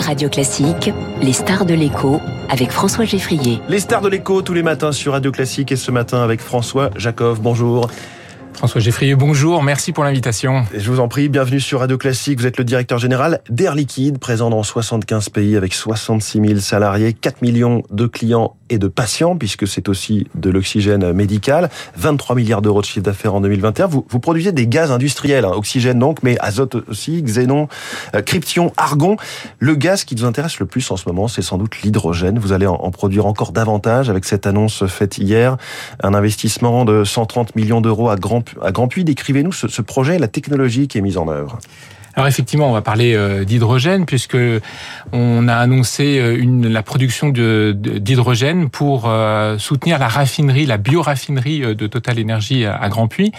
Radio Classique, les stars de l'écho avec François Geffrier. Les stars de l'écho tous les matins sur Radio Classique et ce matin avec François Jacob. Bonjour. François Geffrier, bonjour, merci pour l'invitation. Je vous en prie, bienvenue sur Radio Classique. Vous êtes le directeur général d'Air Liquide, présent dans 75 pays avec 66 000 salariés, 4 millions de clients et de patients, puisque c'est aussi de l'oxygène médical. 23 milliards d'euros de chiffre d'affaires en 2021. Vous, vous produisez des gaz industriels, hein, oxygène donc, mais azote aussi, xénon, euh, cryption, argon. Le gaz qui nous intéresse le plus en ce moment, c'est sans doute l'hydrogène. Vous allez en, en produire encore davantage avec cette annonce faite hier. Un investissement de 130 millions d'euros à Grand à Grand Puy. Décrivez-nous ce, ce projet et la technologie qui est mise en œuvre. Alors effectivement, on va parler euh, d'hydrogène puisque on a annoncé euh, une, la production d'hydrogène pour euh, soutenir la raffinerie, la bioraffinerie de Total Energy à Grand Puy.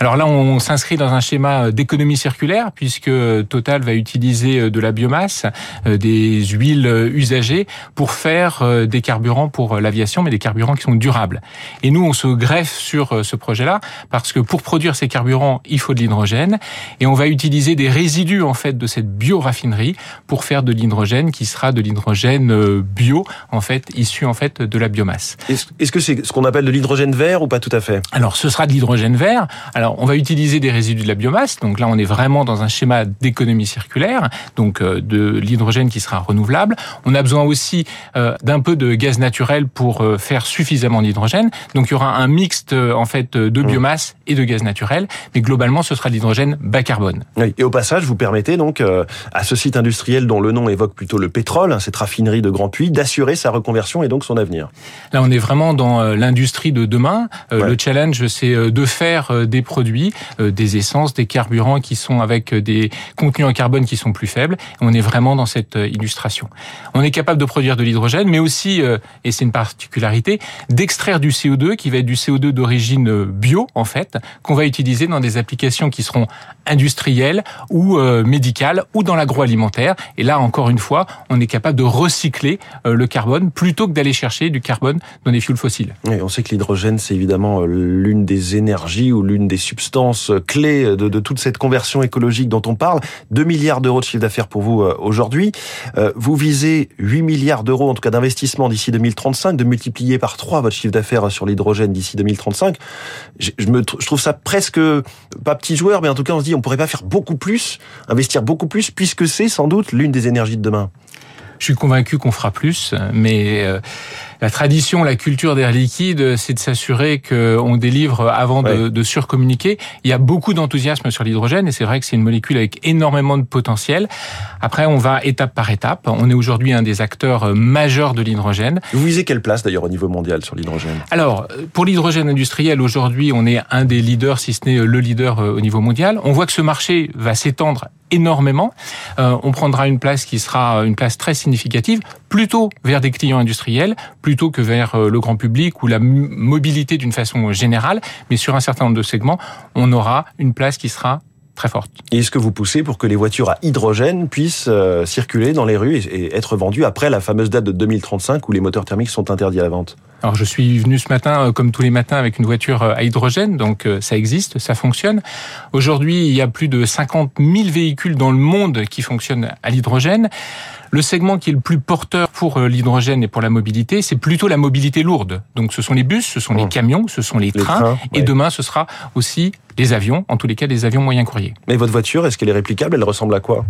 Alors là, on s'inscrit dans un schéma d'économie circulaire puisque Total va utiliser de la biomasse, des huiles usagées pour faire des carburants pour l'aviation, mais des carburants qui sont durables. Et nous, on se greffe sur ce projet-là parce que pour produire ces carburants, il faut de l'hydrogène et on va utiliser des résidus en fait de cette bioraffinerie pour faire de l'hydrogène qui sera de l'hydrogène euh, bio en fait issu en fait de la biomasse. Est-ce que c'est ce qu'on appelle de l'hydrogène vert ou pas tout à fait? Alors ce sera de l'hydrogène vert. Alors on va utiliser des résidus de la biomasse. Donc là on est vraiment dans un schéma d'économie circulaire, donc euh, de l'hydrogène qui sera renouvelable. On a besoin aussi euh, d'un peu de gaz naturel pour faire suffisamment d'hydrogène. Donc il y aura un mixte en fait de mmh. biomasse et de gaz naturel, mais globalement ce sera de l'hydrogène bas carbone. Oui. Et au passage vous permettez donc euh, à ce site industriel dont le nom évoque plutôt le pétrole, hein, cette raffinerie de Grand Puy, d'assurer sa reconversion et donc son avenir. Là, on est vraiment dans euh, l'industrie de demain. Euh, ouais. Le challenge, c'est de faire des produits, des essences, des carburants qui sont avec des contenus en carbone qui sont plus faibles. On est vraiment dans cette illustration. On est capable de produire de l'hydrogène, mais aussi, et c'est une particularité, d'extraire du CO2 qui va être du CO2 d'origine bio, en fait, qu'on va utiliser dans des applications qui seront industrielles ou euh, médicale ou dans l'agroalimentaire. Et là, encore une fois, on est capable de recycler euh, le carbone plutôt que d'aller chercher du carbone dans les fuels fossiles. Et on sait que l'hydrogène, c'est évidemment euh, l'une des énergies ou l'une des substances clés de, toute cette conversion écologique dont on parle. 2 milliards d'euros de chiffre d'affaires pour vous aujourd'hui. Vous visez 8 milliards d'euros, en tout cas d'investissement d'ici 2035, de multiplier par 3 votre chiffre d'affaires sur l'hydrogène d'ici 2035. Je, je, me, je trouve ça presque, pas petit joueur, mais en tout cas, on se dit, on pourrait pas faire beaucoup plus investir beaucoup plus, puisque c'est sans doute l'une des énergies de demain. Je suis convaincu qu'on fera plus, mais euh, la tradition, la culture d'Air Liquide, c'est de s'assurer qu'on délivre avant ouais. de, de, surcommuniquer. Il y a beaucoup d'enthousiasme sur l'hydrogène et c'est vrai que c'est une molécule avec énormément de potentiel. Après, on va étape par étape. On est aujourd'hui un des acteurs majeurs de l'hydrogène. Vous visez quelle place d'ailleurs au niveau mondial sur l'hydrogène? Alors, pour l'hydrogène industriel, aujourd'hui, on est un des leaders, si ce n'est le leader au niveau mondial. On voit que ce marché va s'étendre énormément. Euh, on prendra une place qui sera une place très significative, plutôt vers des clients industriels, plutôt que vers euh, le grand public ou la mobilité d'une façon générale. Mais sur un certain nombre de segments, on aura une place qui sera très forte. Et est-ce que vous poussez pour que les voitures à hydrogène puissent euh, circuler dans les rues et être vendues après la fameuse date de 2035 où les moteurs thermiques sont interdits à la vente? Alors je suis venu ce matin, comme tous les matins, avec une voiture à hydrogène, donc ça existe, ça fonctionne. Aujourd'hui, il y a plus de 50 000 véhicules dans le monde qui fonctionnent à l'hydrogène. Le segment qui est le plus porteur pour l'hydrogène et pour la mobilité, c'est plutôt la mobilité lourde. Donc ce sont les bus, ce sont les camions, ce sont les, les trains, trains, et ouais. demain ce sera aussi les avions, en tous les cas des avions moyens courriers. Mais votre voiture, est-ce qu'elle est réplicable? Elle ressemble à quoi?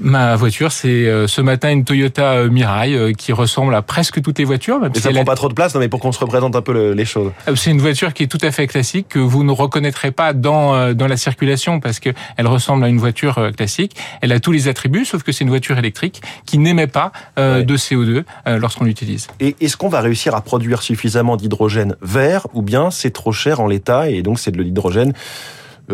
Ma voiture, c'est euh, ce matin une Toyota euh, Mirai euh, qui ressemble à presque toutes les voitures. Même mais ça prend a... pas trop de place, non, mais pour qu'on se représente un peu le, les choses. C'est une voiture qui est tout à fait classique que vous ne reconnaîtrez pas dans dans la circulation parce que elle ressemble à une voiture classique. Elle a tous les attributs, sauf que c'est une voiture électrique qui n'émet pas euh, ouais. de CO2 euh, lorsqu'on l'utilise. Et est-ce qu'on va réussir à produire suffisamment d'hydrogène vert ou bien c'est trop cher en l'état et donc c'est de l'hydrogène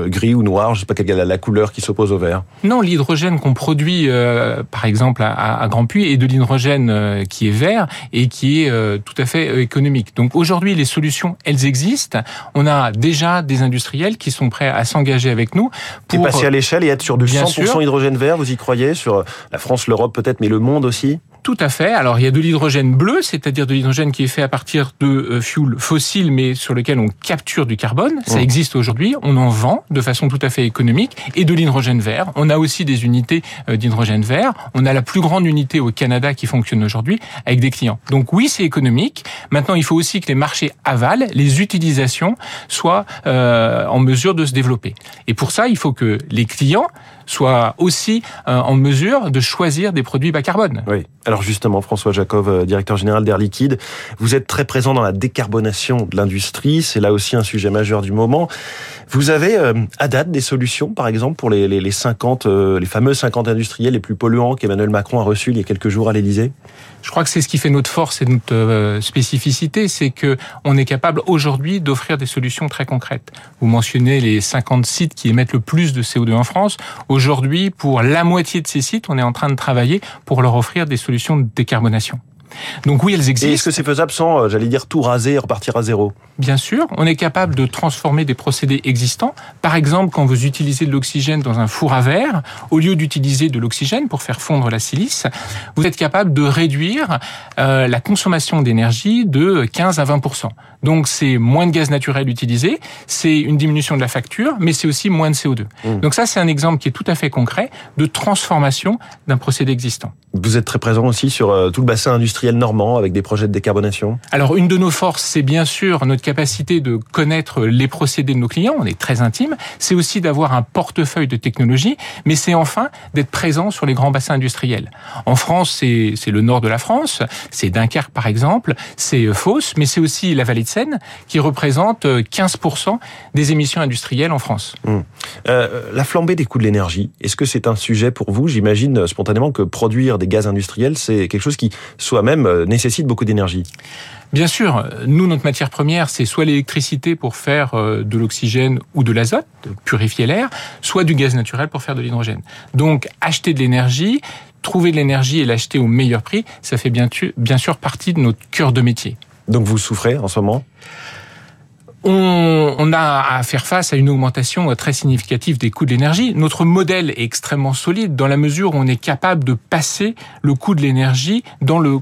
gris ou noir, je sais pas quelle est la couleur qui s'oppose au vert. Non, l'hydrogène qu'on produit, euh, par exemple à, à, Grand Puy, est de l'hydrogène euh, qui est vert et qui est euh, tout à fait euh, économique. Donc aujourd'hui, les solutions, elles existent. On a déjà des industriels qui sont prêts à s'engager avec nous pour et passer à l'échelle et être sur du 100% sûr. hydrogène vert. Vous y croyez sur la France, l'Europe peut-être, mais le monde aussi? Tout à fait. Alors il y a de l'hydrogène bleu, c'est-à-dire de l'hydrogène qui est fait à partir de euh, fuel fossiles, mais sur lequel on capture du carbone. Ça existe aujourd'hui. On en vend de façon tout à fait économique. Et de l'hydrogène vert. On a aussi des unités euh, d'hydrogène vert. On a la plus grande unité au Canada qui fonctionne aujourd'hui avec des clients. Donc oui, c'est économique. Maintenant, il faut aussi que les marchés avalent, les utilisations soient euh, en mesure de se développer. Et pour ça, il faut que les clients soient aussi euh, en mesure de choisir des produits bas carbone. Oui. Alors justement, François Jacob, euh, directeur général d'Air Liquide, vous êtes très présent dans la décarbonation de l'industrie. C'est là aussi un sujet majeur du moment. Vous avez euh, à date des solutions, par exemple, pour les, les, les 50, les fameux 50 industriels les plus polluants qu'Emmanuel Macron a reçus il y a quelques jours à l'Élysée? Je crois que c'est ce qui fait notre force et notre spécificité, c'est que on est capable aujourd'hui d'offrir des solutions très concrètes. Vous mentionnez les 50 sites qui émettent le plus de CO2 en France. Aujourd'hui, pour la moitié de ces sites, on est en train de travailler pour leur offrir des solutions de décarbonation. Donc oui, elles existent. Et est-ce que c'est faisable sans, euh, j'allais dire, tout raser et repartir à zéro? Bien sûr, on est capable de transformer des procédés existants. Par exemple, quand vous utilisez de l'oxygène dans un four à verre, au lieu d'utiliser de l'oxygène pour faire fondre la silice, vous êtes capable de réduire euh, la consommation d'énergie de 15 à 20% Donc c'est moins de gaz naturel utilisé, c'est une diminution de la facture, mais c'est aussi moins de CO2. Mmh. Donc ça, c'est un exemple qui est tout à fait concret de transformation d'un procédé existant. Vous êtes très présent aussi sur euh, tout le bassin industriel normand avec des projets de décarbonation? Alors une de nos forces, c'est bien sûr notre capacité de connaître les procédés de nos clients, on est très intime, c'est aussi d'avoir un portefeuille de technologies, mais c'est enfin d'être présent sur les grands bassins industriels. En France, c'est le nord de la France, c'est Dunkerque par exemple, c'est euh, Fos, mais c'est aussi la vallée de Seine qui représente 15% euh, des émissions industrielles en France. Hum. Euh, la flambée des coûts de l'énergie, est-ce que c'est un sujet pour vous? J'imagine spontanément que produire des gaz industriels, c'est quelque chose qui soi-même euh, nécessite beaucoup d'énergie. Bien sûr, nous, notre matière première, c'est soit l'électricité pour faire euh, de l'oxygène ou de l'azote, purifier l'air, soit du gaz naturel pour faire de l'hydrogène. Donc, acheter de l'énergie, trouver de l'énergie et l'acheter au meilleur prix, ça fait bien, bien sûr partie de notre cœur de métier. Donc, vous souffrez en ce moment? On, a à faire face à une augmentation très significative des coûts de l'énergie. Notre modèle est extrêmement solide dans la mesure où on est capable de passer le coût de l'énergie dans le,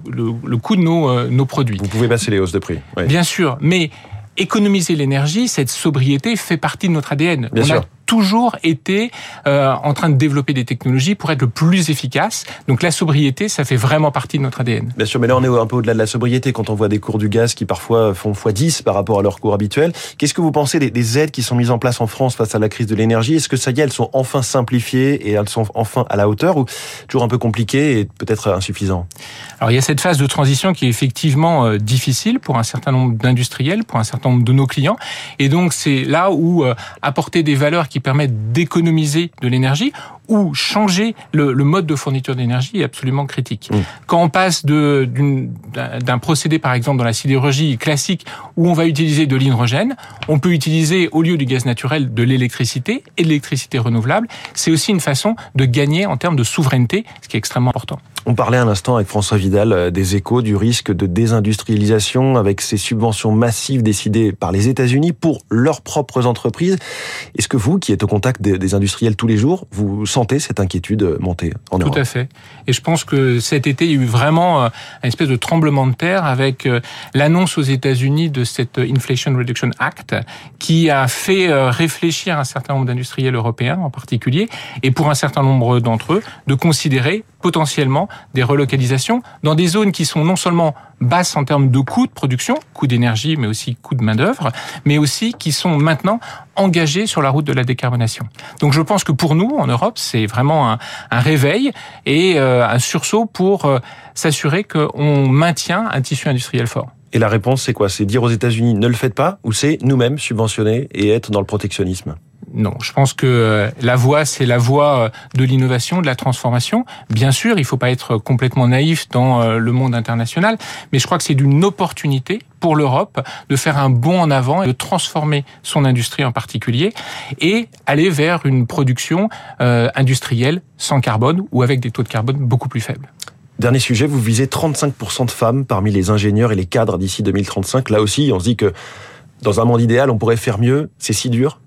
coût de nos, euh, nos produits. Vous pouvez passer les hausses de prix. Bien sûr, mais économiser l'énergie, cette sobriété fait partie de notre ADN. Bien sûr toujours été euh, en train de développer des technologies pour être le plus efficace. Donc la sobriété, ça fait vraiment partie de notre ADN. Bien sûr, mais là on est un peu au-delà de la sobriété quand on voit des cours du gaz qui parfois font x10 par rapport à leur cours habituel. Qu'est-ce que vous pensez des, des, aides qui sont mises en place en France face à la crise de l'énergie? Est-ce que ça y est, elles sont enfin simplifiées et elles sont enfin à la hauteur ou toujours un peu compliquées et peut-être insuffisant? Alors il y a cette phase de transition qui est effectivement euh, difficile pour un certain nombre d'industriels, pour un certain nombre de nos clients. Et donc c'est là où euh, apporter des valeurs qui permettent d'économiser de l'énergie ou changer le, le, mode de fourniture d'énergie est absolument critique. Mmh. Quand on passe d'un procédé, par exemple, dans la sidérurgie classique, où on va utiliser de l'hydrogène, on peut utiliser, au lieu du gaz naturel, de l'électricité et de l'électricité renouvelable. C'est aussi une façon de gagner en termes de souveraineté, ce qui est extrêmement important. On parlait un instant avec François Vidal euh, des échos du risque de désindustrialisation avec ces subventions massives décidées par les États-Unis pour leurs propres entreprises. Est-ce que vous, qui êtes au contact des industriels tous les jours, vous sentez cette inquiétude monter en Europe? Tout à fait. Et je pense que cet été, il y a eu vraiment euh, un espèce de tremblement de terre avec euh, l'annonce aux États-Unis de cette Inflation Reduction Act qui a fait réfléchir un certain nombre d'industriels européens en particulier et pour un certain nombre d'entre eux de considérer potentiellement des relocalisations dans des zones qui sont non seulement basses en termes de coûts de production, coûts d'énergie, mais aussi coûts de main-d'œuvre, mais aussi qui sont maintenant engagés sur la route de la décarbonation. Donc je pense que pour nous, en Europe, c'est vraiment un, réveil et euh, un sursaut pour euh, s'assurer qu'on maintient un tissu industriel fort. Et la réponse, c'est quoi? C'est dire aux États-Unis ne le faites pas, ou c'est nous-mêmes subventionner et être dans le protectionnisme? Non, je pense que euh, la voie, c'est la voie euh, de l'innovation, de la transformation. Bien sûr, il ne faut pas être complètement naïf dans euh, le monde international, mais je crois que c'est d'une opportunité pour l'Europe de faire un bond en avant et de transformer son industrie en particulier et aller vers une production industrielle sans carbone ou avec des taux de carbone beaucoup plus faibles. Dernier sujet, vous visez 35% de femmes parmi les ingénieurs et les cadres d'ici 2035. Là aussi, on se dit que dans un monde idéal, on pourrait faire mieux. C'est si dur?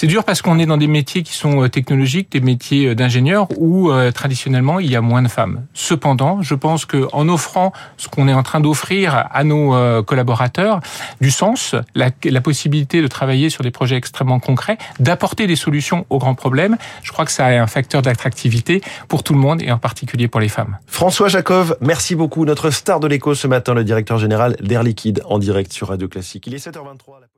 C'est dur parce qu'on est dans des métiers qui sont euh, technologiques, des métiers euh, d'ingénieurs où euh, traditionnellement il y a moins de femmes. Cependant, je pense que en offrant ce qu'on est en train d'offrir à nos collaborateurs, du sens, la, la, possibilité de travailler sur des projets extrêmement concrets, d'apporter des solutions aux grands problèmes, je crois que ça a un facteur d'attractivité pour tout le monde et en particulier pour les femmes. François Jacov, merci beaucoup. Notre star de l'écho ce matin, le directeur général d'Air Liquide en direct sur Radio Classique. Il est 7h23.